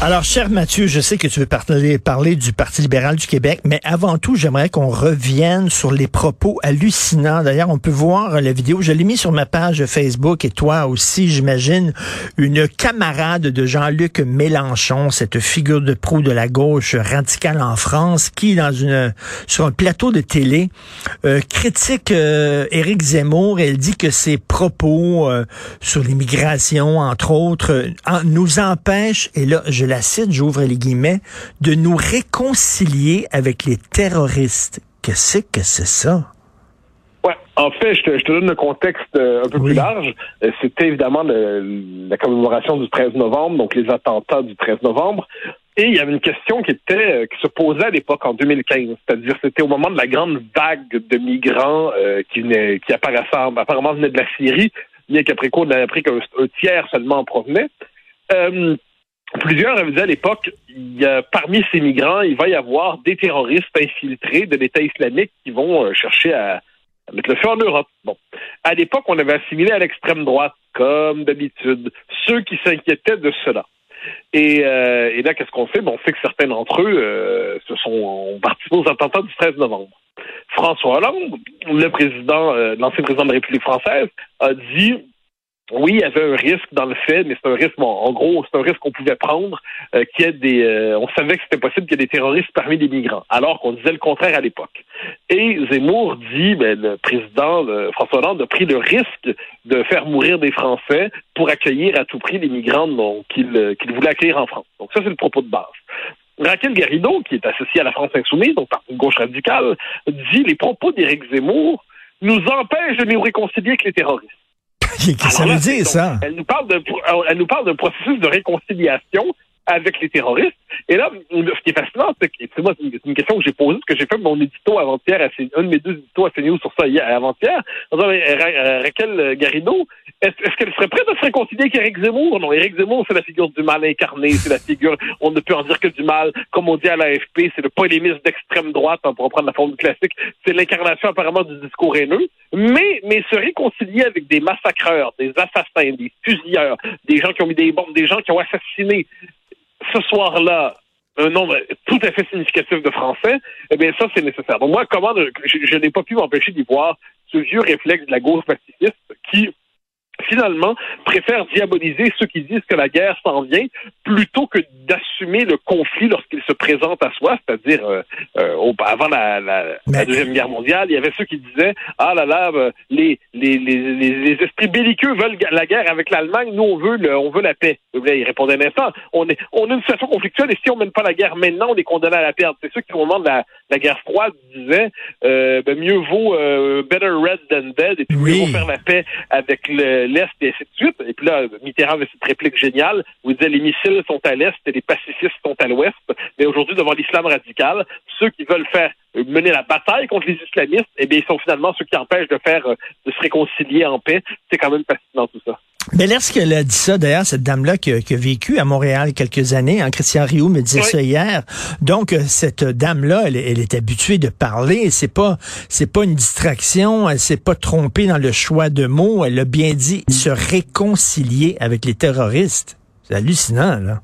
Alors, cher Mathieu, je sais que tu veux parler, du Parti libéral du Québec, mais avant tout, j'aimerais qu'on revienne sur les propos hallucinants. D'ailleurs, on peut voir la vidéo. Je l'ai mis sur ma page Facebook et toi aussi, j'imagine, une camarade de Jean-Luc Mélenchon, cette figure de proue de la gauche radicale en France, qui, dans une, sur un plateau de télé, euh, critique euh, Éric Zemmour. Elle dit que ses propos euh, sur l'immigration, entre autres, nous empêchent, et là, la cite, j'ouvre les guillemets, de nous réconcilier avec les terroristes. Qu'est-ce que c'est ça? Ouais, en fait, je te, je te donne le contexte euh, un peu Oui. plus large. Euh, C'était évidemment le- la commémoration du 13 novembre, donc les attentats du 13 novembre. Et il y avait une question qui était euh, qui se posait à l'époque en 2015, c'est-à-dire c'était au moment de la grande vague de migrants euh, qui venaient, qui apparaissaient, apparemment venaient de la Syrie, bien qu'après coup on a appris qu'un un tiers seulement en provenait. Euh, Plusieurs avaient dit à l'époque, parmi ces migrants, il va y avoir des terroristes infiltrés de l'État islamique qui vont euh, chercher à, à mettre le feu en Europe. Bon. À l'époque, on avait assimilé à l'extrême droite, comme d'habitude, ceux qui s'inquiétaient de cela. Et, euh, et là, qu'est-ce qu'on fait? On sait que certains d'entre eux euh, se sont ont participé aux attentats du 13 novembre. François Hollande, le président, euh, l'ancien président de la République française, a dit oui, il y avait un risque dans le fait, mais c'est un risque, bon, en gros, c'est un risque qu'on pouvait prendre, euh, qu'il y ait des, euh, on savait que c'était possible qu'il y ait des terroristes parmi les migrants, alors qu'on disait le contraire à l'époque. Et Zemmour dit, ben, le président François Hollande a pris le risque de faire mourir des Français pour accueillir à tout prix les migrants euh, qu'il voulait accueillir en France. Donc ça, c'est le propos de base. Raquel Garrido, qui est associée à la France insoumise, donc par une gauche radicale, dit les propos d'Éric Zemmour nous empêchent de nous réconcilier avec les terroristes. Qu'est-ce que ça veut dire, ça? Elle nous parle de, elle nous parle d'un processus de réconciliation avec les terroristes. Et là, ce qui est fascinant, c'est que, c'est moi, c'est une, question que j'ai posée, parce que j'ai fait mon édito avant-hier, à un de mes deux éditos à CNews sur ça hier, avant-hier, en disant, euh, Raquel Garrido, est-ce est-ce qu'elle serait prête à se réconcilier avec Éric Zemmour? Non, Éric Zemmour, c'est la figure du mal incarné, c'est la figure, on ne peut en dire que du mal, comme on dit à l'AFP, c'est le polémiste d'extrême droite, hein, pour reprendre la forme classique, c'est l'incarnation apparemment du discours haineux, mais, mais se réconcilier avec des massacreurs, des assassins, des fusilleurs, des gens qui ont mis des bombes, des gens qui ont assassiné ce soir-là un nombre tout à fait significatif de Français, eh bien ça, c'est nécessaire. Donc moi, comment je, je n'ai pas pu m'empêcher d'y voir ce vieux réflexe de la gauche pacifiste qui finalement préfère diaboliser ceux qui disent que la guerre s'en vient plutôt que d'assumer le conflit lorsqu'il se présente à soi, c'est-à-dire euh, euh, avant la, la- Mais- la deuxième guerre mondiale, il y avait ceux qui disaient ah là là euh, les les, les, les, esprits belliqueux veulent la guerre avec l'Allemagne, nous on veut le, on veut la paix. Il répondait un instant, on est on a une situation conflictuelle et si on mène pas la guerre maintenant, on est condamné à la perdre. C'est ceux qui au moment de la, la guerre froide disaient euh, ben, mieux vaut euh, better red than dead et puis Oui. mieux vaut faire la paix avec le- l'Est et ainsi de suite. Et puis là, Mitterrand avait cette réplique géniale où il disait les missiles sont à l'Est et les pacifistes sont à l'Ouest. Mais aujourd'hui, devant l'islam radical, ceux qui veulent faire euh, mener la bataille contre les islamistes, eh bien, ils sont finalement ceux qui empêchent de faire euh, de se réconcilier en paix. C'est quand même fascinant tout ça. Mais lorsqu'elle a dit ça, d'ailleurs, cette dame-là qui, a- qui a vécu à Montréal quelques années, hein, Christian Rioux me disait Oui. ça hier. Donc, euh, cette dame-là, elle, elle est habituée de parler. C'est pas, c'est pas une distraction. Elle s'est pas trompée dans le choix de mots. Elle a bien dit se réconcilier avec les terroristes. C'est hallucinant, là.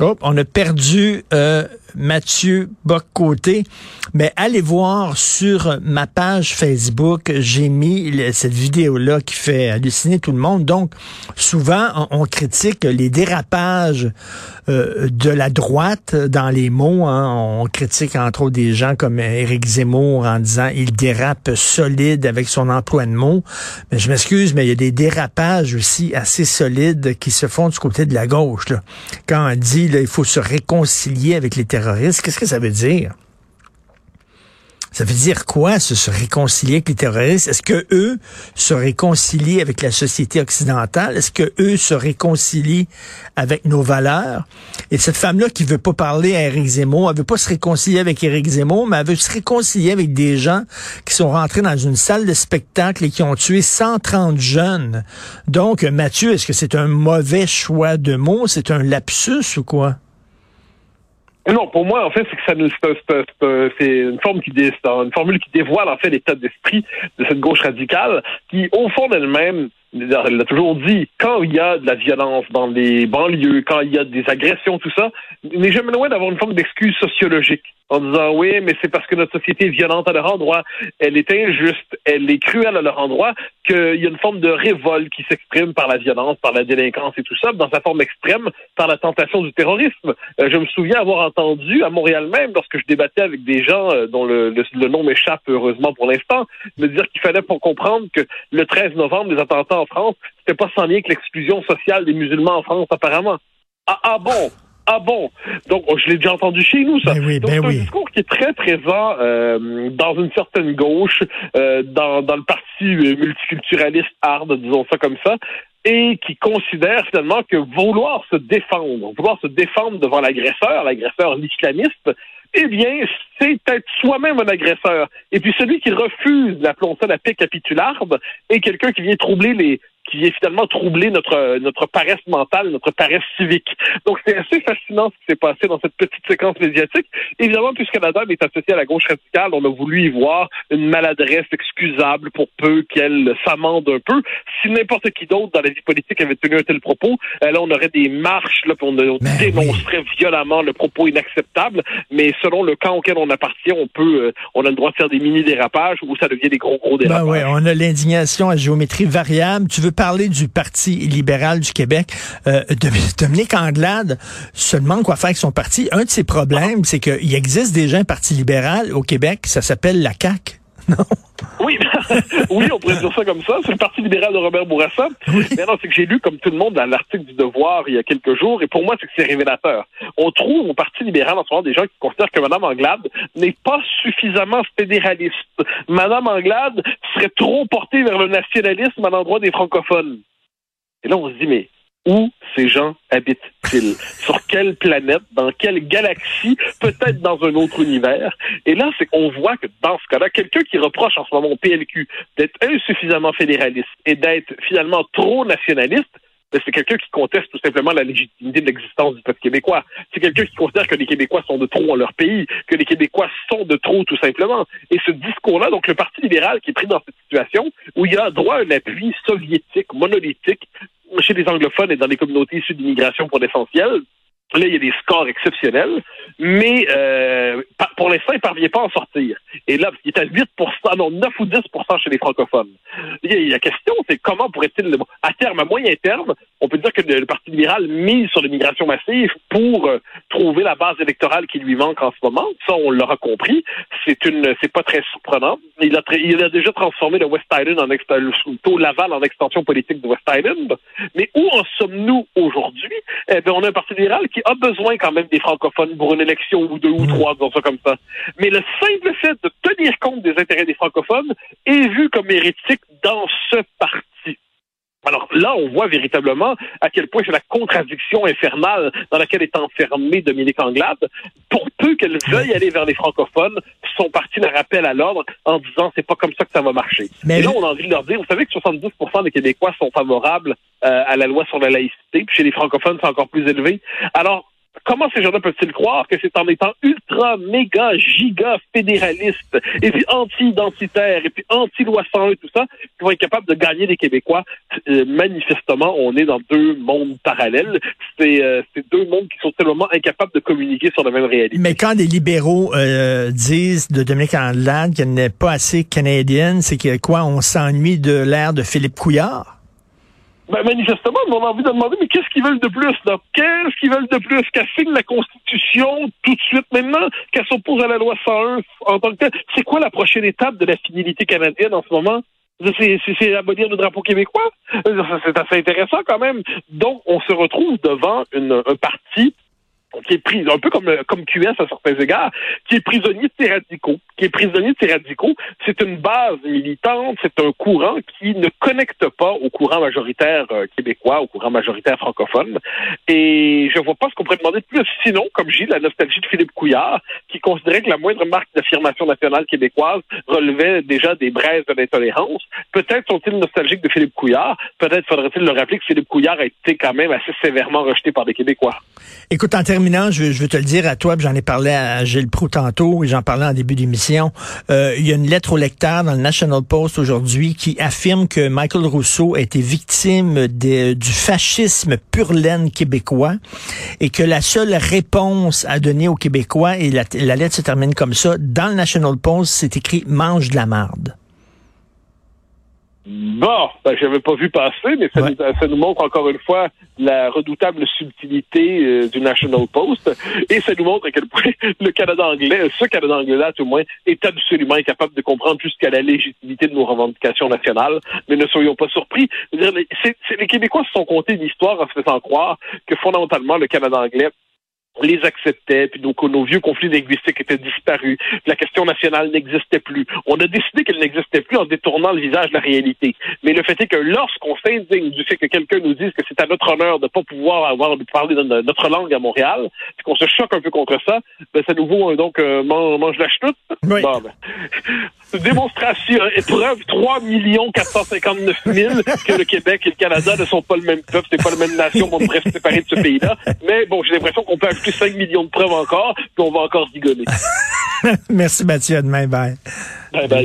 Oh, on a perdu euh, Mathieu Boccoté, mais allez voir sur ma page Facebook, j'ai mis cette vidéo-là qui fait halluciner tout le monde. Donc, souvent, on, critique les dérapages euh, de la droite dans les mots. hein. On critique entre autres des gens comme Éric Zemmour en disant il dérape solide avec son emploi de mots. Mais je m'excuse, mais il y a des dérapages aussi assez solides qui se font du côté de la gauche. Là. Quand on dit là, il faut se réconcilier avec les qu'est-ce que ça veut dire? Ça veut dire quoi, se, se réconcilier avec les terroristes? Est-ce que eux se réconcilient avec la société occidentale? Est-ce que eux se réconcilient avec nos valeurs? Et cette femme-là qui veut pas parler à Éric Zemmour, elle veut pas se réconcilier avec Éric Zemmour, mais elle veut se réconcilier avec des gens qui sont rentrés dans une salle de spectacle et qui ont tué 130 jeunes. Donc, Mathieu, est-ce que c'est un mauvais choix de mots? C'est un lapsus ou quoi? Non, pour moi, en fait, c'est que ça nous, c'est une forme qui, une formule qui dévoile en fait l'état d'esprit de cette gauche radicale, qui, au fond d'elle-même, elle l'a toujours dit, quand il y a de la violence dans les banlieues, quand il y a des agressions, tout ça, n'est jamais loin d'avoir une forme d'excuse sociologique en disant oui, mais c'est parce que notre société est violente à leur endroit, elle est injuste, elle est cruelle à leur endroit, qu'il y a une forme de révolte qui s'exprime par la violence, par la délinquance et tout ça, dans sa forme extrême, par la tentation du terrorisme. Euh, je me souviens avoir entendu à Montréal même, lorsque je débattais avec des gens euh, dont le, le nom m'échappe heureusement pour l'instant, me dire qu'il fallait pour comprendre que le 13 novembre, les attentats en France, c'était pas sans lien avec l'exclusion sociale des musulmans en France, apparemment. Ah, ah bon? Ah bon? Donc, oh, je l'ai déjà entendu chez nous, ça. Ben oui, Donc, ben c'est un oui. discours qui est très présent euh, dans une certaine gauche, euh, dans, dans le parti euh, multiculturaliste hard, disons ça comme ça, et qui considère finalement que vouloir se défendre, vouloir se défendre devant l'agresseur, l'agresseur l'islamiste, eh bien, c'est être soi-même un agresseur. Et puis celui qui refuse, appelons ça la paix capitularde, est quelqu'un qui vient troubler les, qui vient finalement troubler notre notre paresse mentale, notre paresse civique. Donc c'est assez fascinant ce qui s'est passé dans cette petite séquence médiatique. Évidemment, puisque la dame est associée à la gauche radicale, on a voulu y voir une maladresse excusable pour peu qu'elle s'amende un peu. Si n'importe qui d'autre dans la vie politique avait tenu un tel propos, euh, là on aurait des marches, là, puis on, on Ben dénoncerait violemment le propos inacceptable. Mais selon le camp auquel on appartient, on peut, euh, on a le droit de faire des mini dérapages ou ça devient des gros gros dérapages. Ben ouais, on a l'indignation à géométrie variable. Tu veux parler du Parti libéral du Québec. Euh, Dom- Dominique Anglade se demande quoi faire avec son parti. Un de ses problèmes, c'est qu'il existe déjà un Parti libéral au Québec, ça s'appelle la CAQ. Non? Oui, oui, on pourrait dire ça comme ça. C'est le Parti libéral de Robert Bourassa. Mais non, c'est que j'ai lu, comme tout le monde, dans l'article du Devoir il y a quelques jours, et pour moi, c'est que c'est révélateur. On trouve au Parti libéral en ce moment des gens qui considèrent que Mme Anglade n'est pas suffisamment fédéraliste. Mme Anglade serait trop portée vers le nationalisme à l'endroit des francophones. Et là, on se dit, mais où ces gens habitent-ils? Sur quelle planète? Dans quelle galaxie? Peut-être dans un autre univers? Et là, c'est qu'on voit que dans ce cas-là, quelqu'un qui reproche en ce moment au PLQ d'être insuffisamment fédéraliste et d'être finalement trop nationaliste, c'est quelqu'un qui conteste tout simplement la légitimité de l'existence du peuple québécois. C'est quelqu'un qui considère que les Québécois sont de trop en leur pays, que les Québécois sont de trop tout simplement. Et ce discours-là, donc le Parti libéral qui est pris dans cette situation où il a droit à un appui soviétique, monolithique, chez les anglophones et dans les communautés issues d'immigration pour l'essentiel, Là, il y a des scores exceptionnels, mais euh, pour l'instant, il ne parvient pas à en sortir. Et là, il est à 8% non, 9 ou 10% chez les francophones. La question, c'est comment pourrait-il, à terme, à moyen terme, on peut dire que le, Parti libéral mise sur l'immigration massive pour euh, trouver la base électorale qui lui manque en ce moment? Ça, on l'aura compris. C'est une, c'est pas très surprenant. Il a, il a déjà transformé le West Island en taux Laval en extension politique de West Island. Mais où en sommes-nous aujourd'hui? Eh bien, on a un Parti libéral qui a besoin quand même des francophones pour une élection ou deux ou trois, disons ça comme ça. Mais le simple fait de tenir compte des intérêts des francophones est vu comme hérétique dans ce parti. Alors là, on voit véritablement à quel point c'est la contradiction infernale dans laquelle est enfermée Dominique Anglade. Pour peu qu'elle veuille aller vers les francophones, son parti la rappelle à l'ordre en disant c'est pas comme ça que ça va marcher. Mais Et là, on a envie de leur dire, vous savez que 70 des Québécois sont favorables euh, à la loi sur la laïcité, puis chez les francophones, c'est encore plus élevé. Alors, comment ces gens-là peuvent-ils croire que c'est en étant ultra, méga, giga fédéraliste, et puis anti-identitaire, et puis anti-loi 101, tout ça, qu'ils vont être capables de gagner les Québécois? Euh, manifestement, on est dans deux mondes parallèles. C'est euh, deux mondes qui sont tellement incapables de communiquer sur la même réalité. Mais quand des libéraux euh, disent de Dominique Anglade qu'elle n'est pas assez canadienne, c'est que quoi, on s'ennuie de l'ère de Philippe Couillard? Ben, manifestement, on a envie de demander, mais qu'est-ce qu'ils veulent de plus, là? Qu'est-ce qu'ils veulent de plus? Qu'elle signe la Constitution tout de suite maintenant? Qu'elle s'oppose à la loi 101 en tant que telle? C'est quoi la prochaine étape de la fidélité canadienne en ce moment? C'est, abolir le drapeau québécois? Ça, C'est assez intéressant quand même. Donc, on se retrouve devant une, un parti qui est pris, un peu comme, comme QS à certains égards, qui est prisonnier de ses radicaux. Qui est prisonnier de ses radicaux. C'est une base militante, c'est un courant qui ne connecte pas au courant majoritaire euh, québécois, au courant majoritaire francophone. Et je vois pas ce qu'on pourrait demander de plus. Sinon, comme j'ai la nostalgie de Philippe Couillard, qui considérait que la moindre marque d'affirmation nationale québécoise relevait déjà des braises de l'intolérance. Peut-être sont-ils nostalgiques de Philippe Couillard. Peut-être faudrait-il leur rappeler que Philippe Couillard a été quand même assez sévèrement rejeté par des Québécois. Écoute, en je je veux te le dire à toi, j'en ai parlé à Gilles Proux tantôt, et j'en parlais en début d'émission. Euh, il y a une lettre au lecteur dans le National Post aujourd'hui qui affirme que Michael Rousseau a été victime du fascisme pur laine québécois et que la seule réponse à donner aux Québécois, et la, la lettre se termine comme ça, dans le National Post, c'est écrit « mange de la marde ». Bon, ben, je n'avais pas vu passer, mais ça, Ouais. nous, ça nous montre encore une fois la redoutable subtilité euh, du National Post. Et ça nous montre à quel point le Canada anglais, ce Canada anglais-là, tout au moins, est absolument incapable de comprendre jusqu'à la légitimité de nos revendications nationales. Mais ne soyons pas surpris. Les- Québécois se sont comptés l'histoire en se faisant croire que fondamentalement, le Canada anglais les acceptait, puis donc nos vieux conflits linguistiques étaient disparus, puis la question nationale n'existait plus. On a décidé qu'elle n'existait plus en détournant le visage de la réalité. Mais le fait est que lorsqu'on s'indigne du fait que quelqu'un nous dise que c'est à notre honneur de ne pas pouvoir avoir de parler de notre langue à Montréal, puis qu'on se choque un peu contre ça, ben ça nous vaut euh, donc euh, man- mange la chenoute. Oui. Bon, ben, démonstration, euh, épreuve 3 459 000 que le Québec et le Canada ne sont pas le même peuple, c'est pas la même nation, on devrait se séparer de ce pays-là. Mais bon, j'ai l'impression qu'on peut ajouter 5 millions de preuves encore, puis on va encore rigoler. Merci Mathieu, à demain, bye. Bye bye.